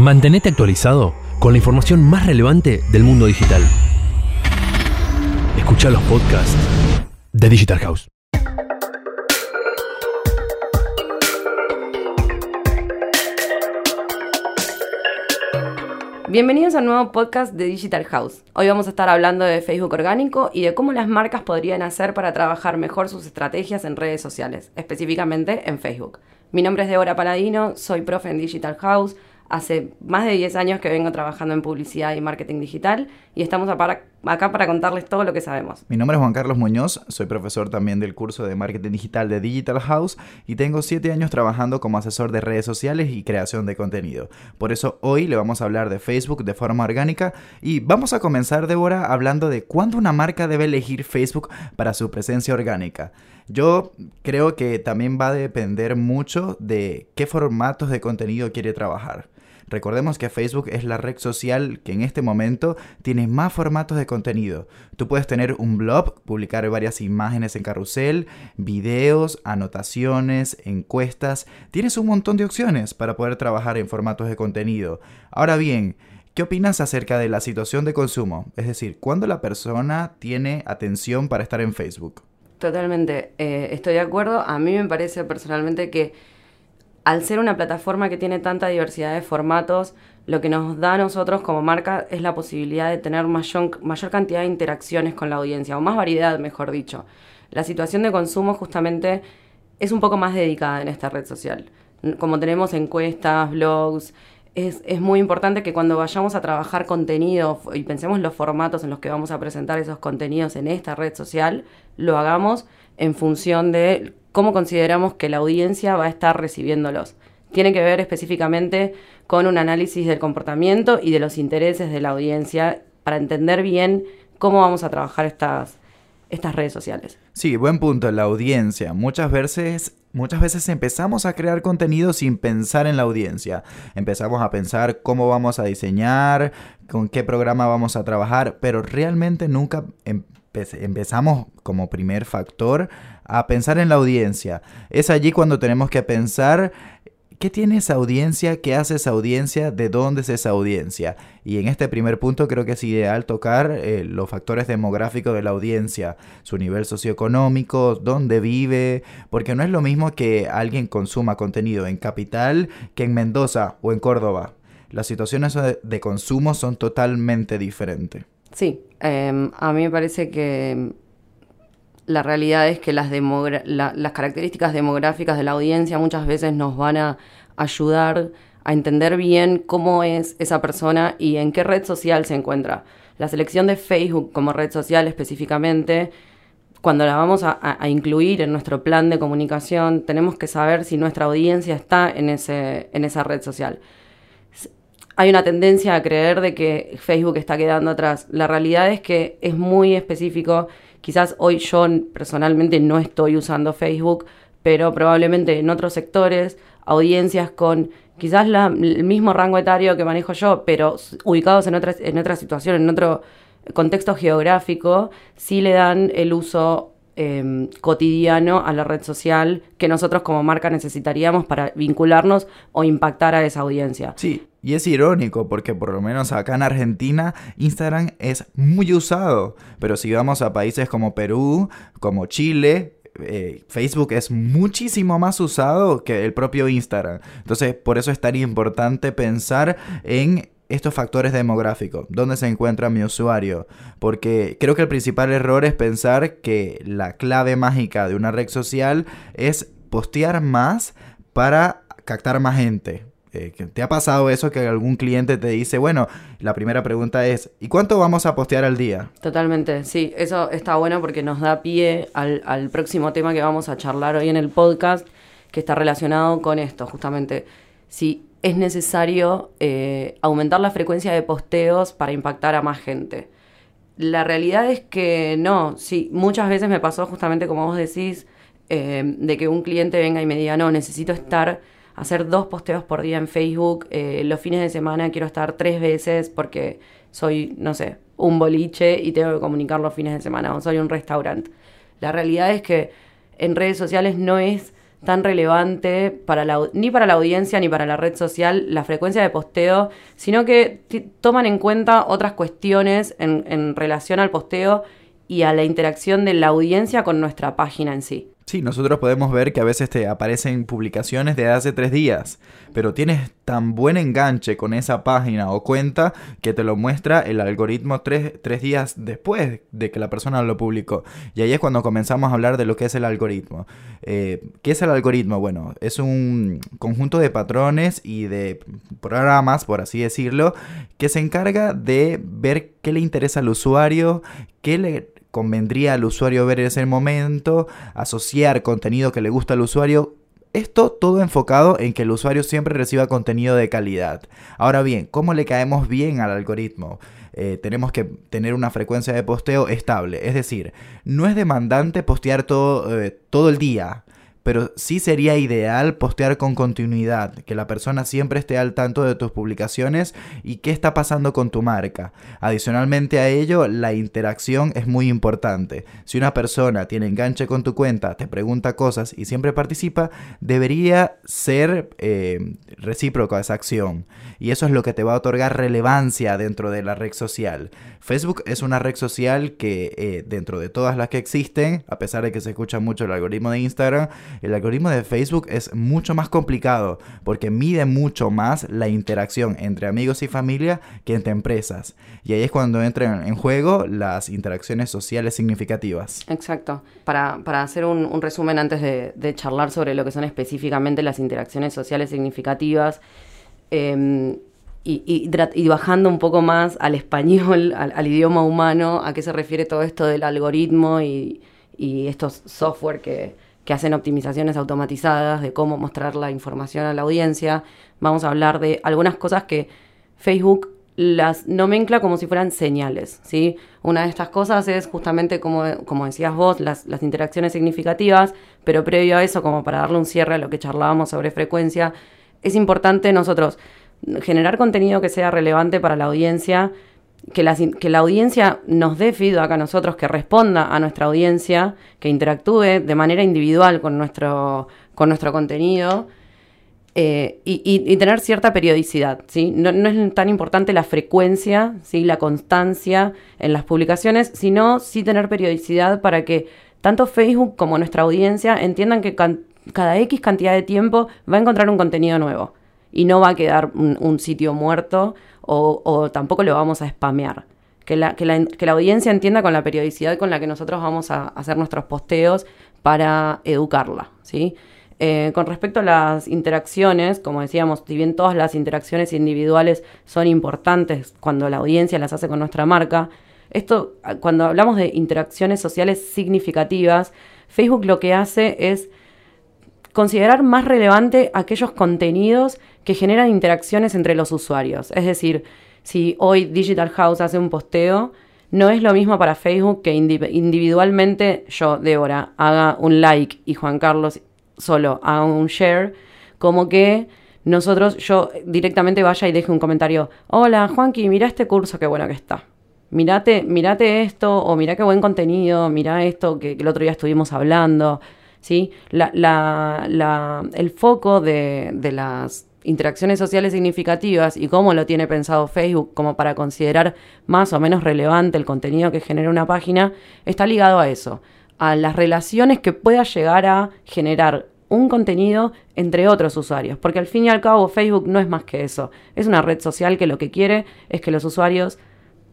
Mantenete actualizado con la información más relevante del mundo digital. Escucha los podcasts de Digital House. Bienvenidos al nuevo podcast de Digital House. Hoy vamos a estar hablando de Facebook orgánico y de cómo las marcas podrían hacer para trabajar mejor sus estrategias en redes sociales, específicamente en Facebook. Mi nombre es Deborah Paladino, soy profe en Digital House, Hace más de 10 años que vengo trabajando en publicidad y marketing digital y estamos acá para contarles todo lo que sabemos. Mi nombre es Juan Carlos Muñoz, soy profesor también del curso de marketing digital de Digital House y tengo 7 años trabajando como asesor de redes sociales y creación de contenido. Por eso hoy le vamos a hablar de Facebook de forma orgánica y vamos a comenzar, Débora, hablando de cuándo una marca debe elegir Facebook para su presencia orgánica. Yo creo que también va a depender mucho de qué formatos de contenido quiere trabajar. Recordemos que Facebook es la red social que en este momento tiene más formatos de contenido. Tú puedes tener un blog, publicar varias imágenes en carrusel, videos, anotaciones, encuestas. Tienes un montón de opciones para poder trabajar en formatos de contenido. Ahora bien, ¿Qué opinas acerca de la situación de consumo? Es decir, ¿cuándo la persona tiene atención para estar en Facebook? Totalmente, eh, estoy de acuerdo. A mí me parece personalmente que al ser una plataforma que tiene tanta diversidad de formatos, lo que nos da a nosotros como marca es la posibilidad de tener mayor, mayor cantidad de interacciones con la audiencia, o más variedad, mejor dicho. La situación de consumo justamente es un poco más dedicada en esta red social. Como tenemos encuestas, blogs, es, es, muy importante que cuando vayamos a trabajar contenido y pensemos los formatos en los que vamos a presentar esos contenidos en esta red social, lo hagamos en función de cómo consideramos que la audiencia va a estar recibiéndolos. Tiene que ver específicamente con un análisis del comportamiento y de los intereses de la audiencia para entender bien cómo vamos a trabajar estas, estas redes sociales. Sí, buen punto, la audiencia. Muchas veces Muchas veces empezamos a crear contenido sin pensar en la audiencia. Empezamos a pensar cómo vamos a diseñar, con qué programa vamos a trabajar, pero realmente nunca empezamos como primer factor a pensar en la audiencia. Es allí cuando tenemos que pensar ¿Qué tiene esa audiencia? ¿Qué hace esa audiencia? ¿De dónde es esa audiencia? Y en este primer punto creo que es ideal tocar eh, los factores demográficos de la audiencia, su nivel socioeconómico, dónde vive, porque no es lo mismo que alguien consuma contenido en Capital que en Mendoza o en Córdoba. Las situaciones de consumo son totalmente diferentes. Sí, em, a mí me parece que la realidad es que las, características demográficas de la audiencia muchas veces nos van a ayudar a entender bien cómo es esa persona y en qué red social se encuentra. La selección de Facebook como red social específicamente, cuando la vamos a, incluir en nuestro plan de comunicación, tenemos que saber si nuestra audiencia está en, ese, en esa red social. Hay una tendencia a creer de que Facebook está quedando atrás. La realidad es que es muy específico Quizás hoy yo personalmente no estoy usando Facebook, pero probablemente en otros sectores, audiencias con quizás el mismo rango etario que manejo yo, pero ubicados en otra, en otra situación, en otro contexto geográfico, sí le dan el uso em, cotidiano a la red social que nosotros como marca necesitaríamos para vincularnos o impactar a esa audiencia. Sí, y es irónico porque por lo menos acá en Argentina Instagram es muy usado, pero si vamos a países como Perú, como Chile, eh, Facebook es muchísimo más usado que el propio Instagram. Entonces, por eso es tan importante pensar en estos factores demográficos, dónde se encuentra mi usuario, porque creo que el principal error es pensar que la clave mágica de una red social es postear más para captar más gente. Eh, ¿Te ha pasado eso que algún cliente te dice, bueno, la primera pregunta es, ¿y cuánto vamos a postear al día? Totalmente, sí, eso está bueno porque nos da pie al, próximo tema que vamos a charlar hoy en el podcast, que está relacionado con esto, justamente, si es necesario eh, aumentar la frecuencia de posteos para impactar a más gente. La realidad es que no, sí, muchas veces me pasó justamente como vos decís, eh, de que un cliente venga y me diga, no, necesito estar hacer dos posteos por día en Facebook. Eh, los fines de semana quiero estar tres veces porque soy, no sé, un boliche y tengo que comunicar los fines de semana o soy un restaurante. La realidad es que en redes sociales no es tan relevante para la, ni para la audiencia ni para la red social la frecuencia de posteo, sino que toman en cuenta otras cuestiones en, en relación al posteo y a la interacción de la audiencia con nuestra página en sí. Sí, nosotros podemos ver que a veces te aparecen publicaciones de hace tres días, pero tienes tan buen enganche con esa página o cuenta que te lo muestra el algoritmo tres, días después de que la persona lo publicó. Y ahí es cuando comenzamos a hablar de lo que es el algoritmo. Eh, ¿Qué es el algoritmo? Bueno, es un conjunto de patrones y de programas, por así decirlo, que se encarga de ver qué le interesa al usuario, qué le convendría al usuario ver en ese momento, asociar contenido que le gusta al usuario. Esto todo enfocado en que el usuario siempre reciba contenido de calidad. Ahora bien, ¿cómo le caemos bien al algoritmo? Eh, tenemos que tener una frecuencia de posteo estable. Es decir, no es demandante postear todo, eh, todo el día pero sí sería ideal postear con continuidad, que la persona siempre esté al tanto de tus publicaciones y qué está pasando con tu marca. Adicionalmente a ello, la interacción es muy importante. Si una persona tiene enganche con tu cuenta, te pregunta cosas y siempre participa, debería ser eh, recíproca esa acción. Y eso es lo que te va a otorgar relevancia dentro de la red social. Facebook es una red social que eh, dentro de todas las que existen, a pesar de que se escucha mucho el algoritmo de Instagram, el algoritmo de Facebook es mucho más complicado porque mide mucho más la interacción entre amigos y familia que entre empresas. Y ahí es cuando entran en juego las interacciones sociales significativas. Exacto. Para, hacer un, resumen antes de, charlar sobre lo que son específicamente las interacciones sociales significativas, em, y, bajando un poco más al español, al, idioma humano, a qué se refiere todo esto del algoritmo y estos software que, que hacen optimizaciones automatizadas de cómo mostrar la información a la audiencia. Vamos a hablar de algunas cosas que Facebook las nomencla como si fueran señales, ¿sí? Una de estas cosas es justamente, como, como decías vos, las, las interacciones significativas, pero previo a eso, como para darle un cierre a lo que charlábamos sobre frecuencia, es importante nosotros generar contenido que sea relevante para la audiencia, que la, que la audiencia nos dé feedback a nosotros, que responda a nuestra audiencia, que interactúe de manera individual con nuestro, con nuestro contenido eh, y, tener cierta periodicidad. ¿sí? No, es tan importante la frecuencia, ¿sí? la constancia en las publicaciones, sino sí tener periodicidad para que tanto Facebook como nuestra audiencia entiendan que cada X cantidad de tiempo va a encontrar un contenido nuevo y no va a quedar un sitio muerto o, tampoco lo vamos a spamear. Que la, que, la, que la, audiencia entienda con la periodicidad con la que nosotros vamos a hacer nuestros posteos para educarla, ¿sí? Eh, con respecto a las interacciones, como decíamos, si bien todas las interacciones individuales son importantes cuando la audiencia las hace con nuestra marca, esto, cuando hablamos de interacciones sociales significativas, Facebook lo que hace es considerar más relevante aquellos contenidos que generan interacciones entre los usuarios. Es decir, si hoy Digital House hace un posteo, no es lo mismo para Facebook que individualmente yo, Débora, haga un like y Juan Carlos solo haga un share, como que nosotros, yo directamente vaya y deje un comentario, hola Juanqui, mira este curso, qué bueno que está. Mirate, mirate esto, o mira qué buen contenido, mira esto que, que el otro día estuvimos hablando. ¿Sí? el foco de, las interacciones sociales significativas y cómo lo tiene pensado Facebook como para considerar más o menos relevante el contenido que genera una página, está ligado a eso, a las relaciones que pueda llegar a generar un contenido entre otros usuarios, porque al fin y al cabo Facebook no es más que eso, es una red social que lo que quiere es que los usuarios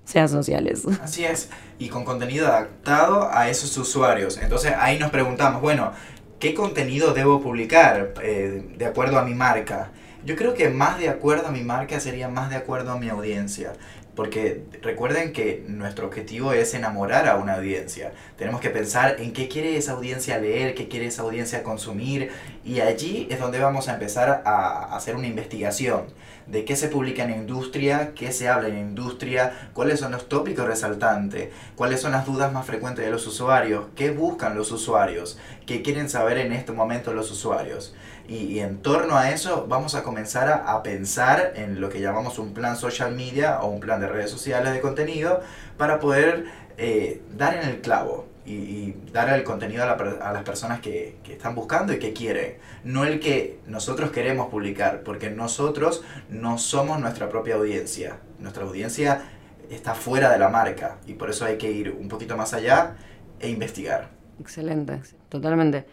sean sociales. Así es, y con contenido adaptado a esos usuarios. Entonces ahí nos preguntamos, bueno, ¿qué contenido debo publicar eh, de acuerdo a mi marca? Yo creo que más de acuerdo a mi marca sería más de acuerdo a mi audiencia. Porque recuerden que nuestro objetivo es enamorar a una audiencia. Tenemos que pensar en qué quiere esa audiencia leer, qué quiere esa audiencia consumir. Y allí es donde vamos a empezar a hacer una investigación de qué se publica en industria, qué se habla en industria, cuáles son los tópicos resaltantes, cuáles son las dudas más frecuentes de los usuarios, qué buscan los usuarios, qué quieren saber en este momento los usuarios. Y, en torno a eso vamos a comenzar a, pensar en lo que llamamos un plan social media o un plan de redes sociales de contenido para poder eh, dar en el clavo y, dar el contenido a, las personas que, están buscando y que quieren, no el que nosotros queremos publicar, porque nosotros no somos nuestra propia audiencia. Nuestra audiencia está fuera de la marca y por eso hay que ir un poquito más allá e investigar. Excelente, totalmente.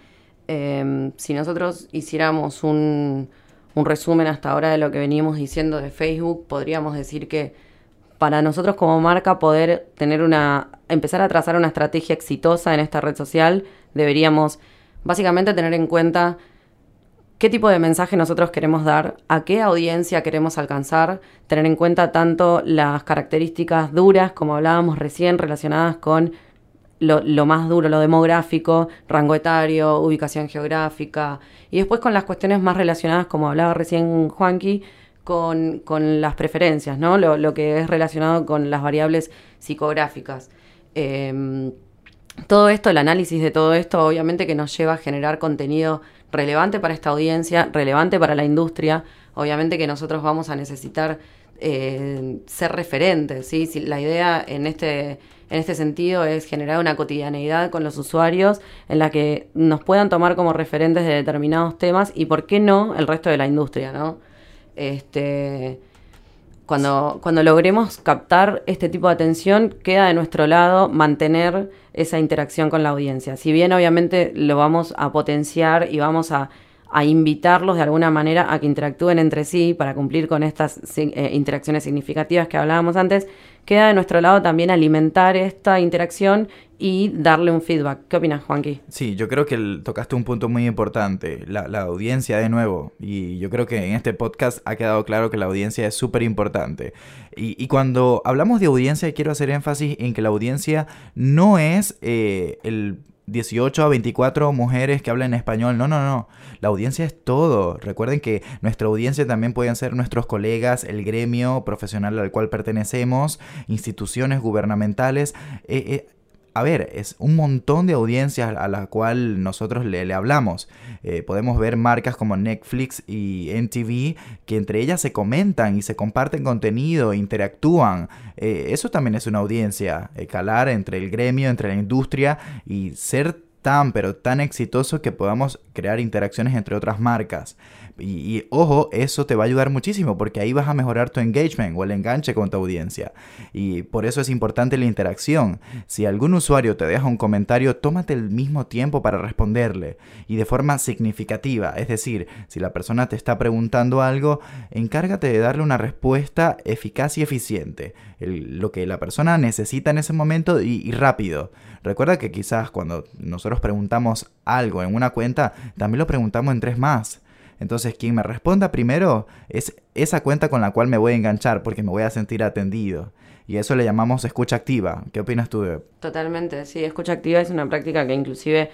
Em, si nosotros hiciéramos un, un resumen hasta ahora de lo que veníamos diciendo de Facebook, podríamos decir que para nosotros como marca poder tener una, empezar a trazar una estrategia exitosa en esta red social, deberíamos básicamente tener en cuenta qué tipo de mensaje nosotros queremos dar, a qué audiencia queremos alcanzar, tener en cuenta tanto las características duras, como hablábamos recién, relacionadas con lo, lo, más duro, lo demográfico, rango etario, ubicación geográfica, y después con las cuestiones más relacionadas, como hablaba recién Juanqui, con, con las preferencias, ¿no? Lo, lo, que es relacionado con las variables psicográficas. Eh, todo esto, el análisis de todo esto, obviamente que nos lleva a generar contenido relevante para esta audiencia, relevante para la industria. Obviamente que nosotros vamos a necesitar eh, ser referentes, ¿sí? Si la idea en este, en este sentido es generar una cotidianeidad con los usuarios en la que nos puedan tomar como referentes de determinados temas y, ¿por qué no?, el resto de la industria, ¿no? Este, cuando, cuando logremos captar este tipo de atención, queda de nuestro lado mantener esa interacción con la audiencia. Si bien obviamente lo vamos a potenciar y vamos a, a invitarlos de alguna manera a que interactúen entre sí para cumplir con estas eh, interacciones significativas que hablábamos antes, queda de nuestro lado también alimentar esta interacción y darle un feedback. ¿Qué opinas, Juanqui? Sí, yo creo que tocaste un punto muy importante, la, la, audiencia de nuevo. Y yo creo que en este podcast ha quedado claro que la audiencia es súper importante. Y, y, cuando hablamos de audiencia, quiero hacer énfasis en que la audiencia no es eh, el 18 a 24 mujeres que hablan español. No, no, no. La audiencia es todo. Recuerden que nuestra audiencia también pueden ser nuestros colegas, el gremio profesional al cual pertenecemos, instituciones gubernamentales. Eh, eh, a ver, es un montón de audiencias a la cual nosotros le, le hablamos. Eh, podemos ver marcas como Netflix y NTV que entre ellas se comentan y se comparten contenido, interactúan. Eh, eso también es una audiencia, eh, calar entre el gremio, entre la industria y ser tan pero tan exitoso que podamos crear interacciones entre otras marcas. Y, ojo, eso te va a ayudar muchísimo porque ahí vas a mejorar tu engagement o el enganche con tu audiencia. Y por eso es importante la interacción. Si algún usuario te deja un comentario, tómate el mismo tiempo para responderle y de forma significativa. Es decir, si la persona te está preguntando algo, encárgate de darle una respuesta eficaz y eficiente. lo que la persona necesita en ese momento y, y rápido. Recuerda que quizás cuando nosotros preguntamos algo en una cuenta, también lo preguntamos en tres más. Entonces, quien me responda primero es esa cuenta con la cual me voy a enganchar porque me voy a sentir atendido. Y eso le llamamos escucha activa. ¿Qué opinas tú de? Totalmente, sí. Escucha activa es una práctica que inclusive,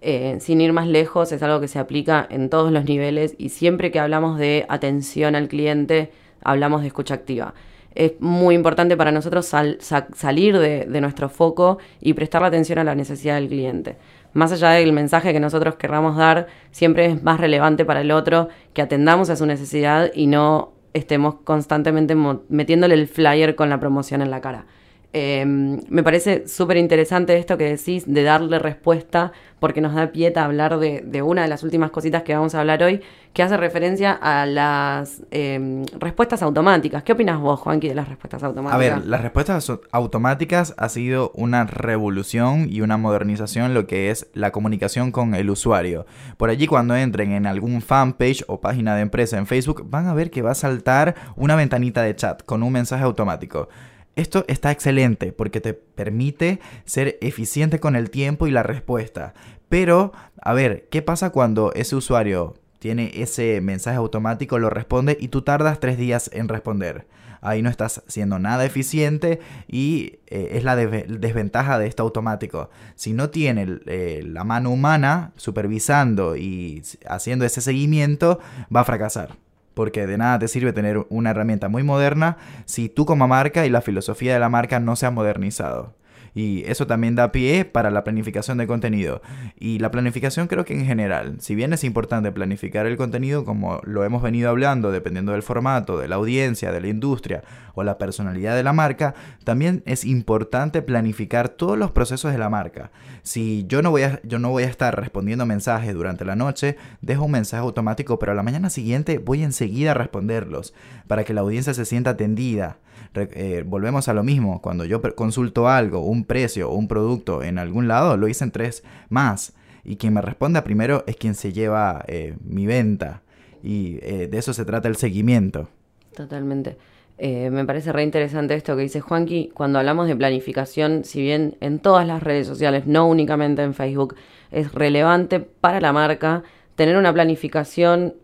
eh, sin ir más lejos, es algo que se aplica en todos los niveles y siempre que hablamos de atención al cliente, hablamos de escucha activa. Es muy importante para nosotros sal, sa salir de, de nuestro foco y prestar atención a la necesidad del cliente más allá del mensaje que nosotros querramos dar, siempre es más relevante para el otro que atendamos a su necesidad y no estemos constantemente metiéndole el flyer con la promoción en la cara. Eh, me parece súper interesante esto que decís de darle respuesta, porque nos da pie a hablar de, de, una de las últimas cositas que vamos a hablar hoy, que hace referencia a las eh, respuestas automáticas. ¿Qué opinas vos, Juanqui, de las respuestas automáticas? A ver, las respuestas automáticas ha sido una revolución y una modernización en lo que es la comunicación con el usuario. Por allí, cuando entren en algún fanpage o página de empresa en Facebook, van a ver que va a saltar una ventanita de chat con un mensaje automático. Esto está excelente porque te permite ser eficiente con el tiempo y la respuesta. Pero, a ver, ¿qué pasa cuando ese usuario tiene ese mensaje automático, lo responde y tú tardas tres días en responder? Ahí no estás siendo nada eficiente y eh, es la de desventaja de esto automático. Si no tiene eh, la mano humana supervisando y haciendo ese seguimiento, va a fracasar porque de nada te sirve tener una herramienta muy moderna si tú como marca y la filosofía de la marca no se ha modernizado. Y eso también da pie para la planificación de contenido. Y la planificación creo que en general, si bien es importante planificar el contenido como lo hemos venido hablando, dependiendo del formato, de la audiencia, de la industria o la personalidad de la marca, también es importante planificar todos los procesos de la marca. Si yo no voy a, yo no voy a estar respondiendo mensajes durante la noche, dejo un mensaje automático, pero a la mañana siguiente voy enseguida a responderlos para que la audiencia se sienta atendida. Eh, volvemos a lo mismo, cuando yo consulto algo, un precio o un producto en algún lado, lo hice en tres más. Y quien me responda primero es quien se lleva eh, mi venta. Y eh, de eso se trata el seguimiento. Totalmente. me parece re interesante esto que dice Juanqui. Cuando hablamos de planificación, si bien en todas las redes sociales, no únicamente en Facebook, es relevante para la marca tener una planificación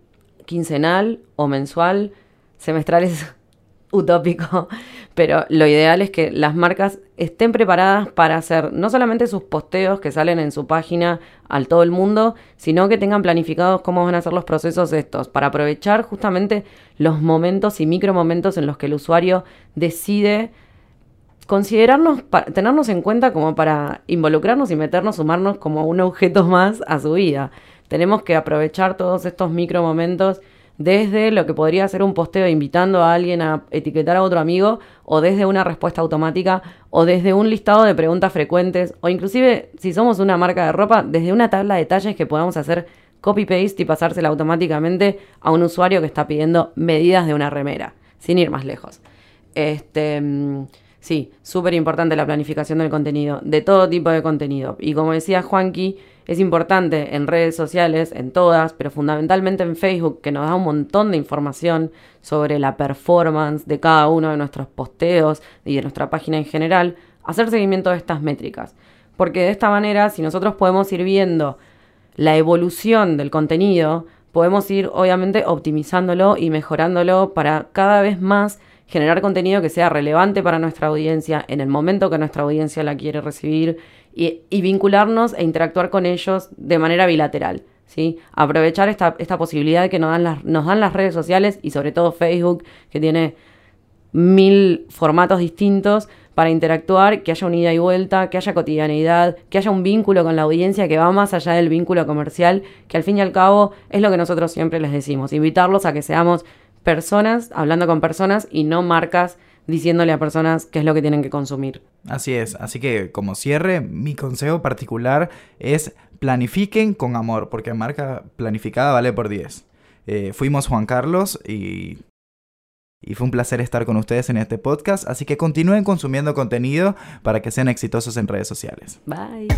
quincenal o mensual, semestral es utópico, pero lo ideal es que las marcas estén preparadas para hacer no solamente sus posteos que salen en su página al todo el mundo, sino que tengan planificados cómo van a ser los procesos estos, para aprovechar justamente los momentos y micro momentos en los que el usuario decide considerarnos, tenernos en cuenta como para involucrarnos y meternos, sumarnos como un objeto más a su vida. Tenemos que aprovechar todos estos micro momentos desde lo que podría ser un posteo invitando a alguien a etiquetar a otro amigo, o desde una respuesta automática, o desde un listado de preguntas frecuentes, o inclusive si somos una marca de ropa, desde una tabla de detalles que podamos hacer copy-paste y pasársela automáticamente a un usuario que está pidiendo medidas de una remera, sin ir más lejos. Este, mm, sí, súper importante la planificación del contenido, de todo tipo de contenido. Y como decía Juanqui, es importante en redes sociales, en todas, pero fundamentalmente en Facebook, que nos da un montón de información sobre la performance de cada uno de nuestros posteos y de nuestra página en general, hacer seguimiento de estas métricas. Porque de esta manera, si nosotros podemos ir viendo la evolución del contenido, podemos ir obviamente optimizándolo y mejorándolo para cada vez más generar contenido que sea relevante para nuestra audiencia en el momento que nuestra audiencia la quiere recibir y, vincularnos e interactuar con ellos de manera bilateral. ¿sí? Aprovechar esta, esta posibilidad que nos dan, las, nos dan las redes sociales y sobre todo Facebook, que tiene mil formatos distintos para interactuar, que haya un ida y vuelta, que haya cotidianeidad, que haya un vínculo con la audiencia que va más allá del vínculo comercial, que al fin y al cabo es lo que nosotros siempre les decimos, invitarlos a que seamos personas hablando con personas y no marcas diciéndole a personas qué es lo que tienen que consumir. Así es, así que como cierre, mi consejo particular es planifiquen con amor, porque marca planificada vale por 10. Eh, fuimos Juan Carlos y, y fue un placer estar con ustedes en este podcast, así que continúen consumiendo contenido para que sean exitosos en redes sociales. Bye.